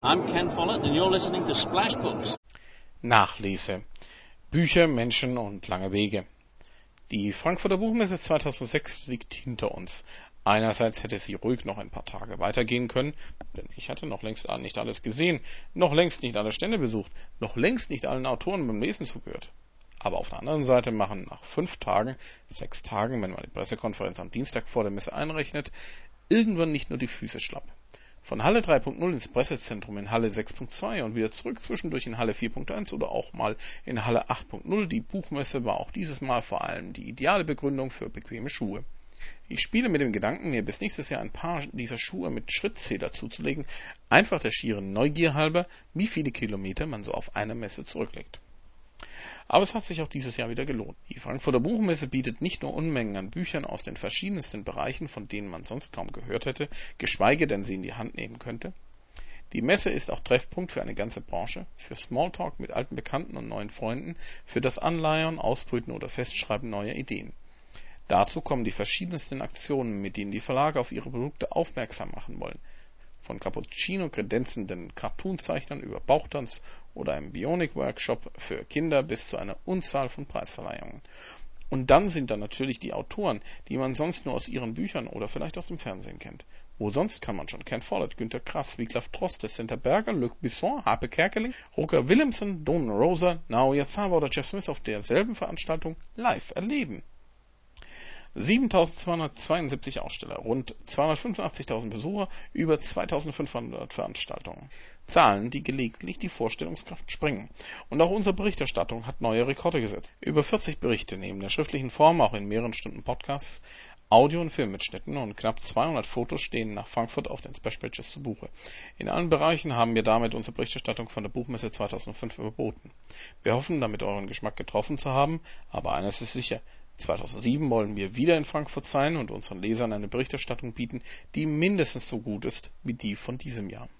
I'm Ken Follett and you're listening to Splash Books. Nachlese. Bücher, Menschen und lange Wege. Die Frankfurter Buchmesse 2006 liegt hinter uns. Einerseits hätte sie ruhig noch ein paar Tage weitergehen können, denn ich hatte noch längst nicht alles gesehen, noch längst nicht alle Stände besucht, noch längst nicht allen Autoren beim Lesen zugehört. Aber auf der anderen Seite machen nach fünf Tagen, sechs Tagen, wenn man die Pressekonferenz am Dienstag vor der Messe einrechnet, irgendwann nicht nur die Füße schlapp. Von Halle 3.0 ins Pressezentrum in Halle 6.2 und wieder zurück zwischendurch in Halle 4.1 oder auch mal in Halle 8.0. Die Buchmesse war auch dieses Mal vor allem die ideale Begründung für bequeme Schuhe. Ich spiele mit dem Gedanken, mir bis nächstes Jahr ein paar dieser Schuhe mit Schrittzähler zuzulegen, einfach der schieren Neugier halber, wie viele Kilometer man so auf einer Messe zurücklegt. Aber es hat sich auch dieses Jahr wieder gelohnt. Die Frankfurter Buchmesse bietet nicht nur Unmengen an Büchern aus den verschiedensten Bereichen, von denen man sonst kaum gehört hätte, geschweige denn sie in die Hand nehmen könnte. Die Messe ist auch Treffpunkt für eine ganze Branche, für Smalltalk mit alten Bekannten und neuen Freunden, für das Anleiern, Ausbrüten oder Festschreiben neuer Ideen. Dazu kommen die verschiedensten Aktionen, mit denen die Verlage auf ihre Produkte aufmerksam machen wollen von Cappuccino kredenzenden Cartoonzeichnern über Bauchtanz oder einem Bionic-Workshop für Kinder bis zu einer Unzahl von Preisverleihungen. Und dann sind da natürlich die Autoren, die man sonst nur aus ihren Büchern oder vielleicht aus dem Fernsehen kennt. Wo sonst kann man schon Ken Follett, Günter Krass, Wiglaf Droste, Center Berger, Luc Bisson, Harpe Kerkeling, Roger Willemsen, Don Rosa, Naoya Zawa oder Jeff Smith auf derselben Veranstaltung live erleben. 7.272 Aussteller, rund 285.000 Besucher, über 2.500 Veranstaltungen. Zahlen, die gelegentlich die Vorstellungskraft sprengen. Und auch unsere Berichterstattung hat neue Rekorde gesetzt. Über 40 Berichte neben der schriftlichen Form, auch in mehreren Stunden Podcasts, Audio- und Filmmitschnitten und knapp 200 Fotos stehen nach Frankfurt auf den Splash Pages zu Buche. In allen Bereichen haben wir damit unsere Berichterstattung von der Buchmesse 2005 überboten. Wir hoffen, damit euren Geschmack getroffen zu haben, aber eines ist sicher, 2007 wollen wir wieder in Frankfurt sein und unseren Lesern eine Berichterstattung bieten, die mindestens so gut ist wie die von diesem Jahr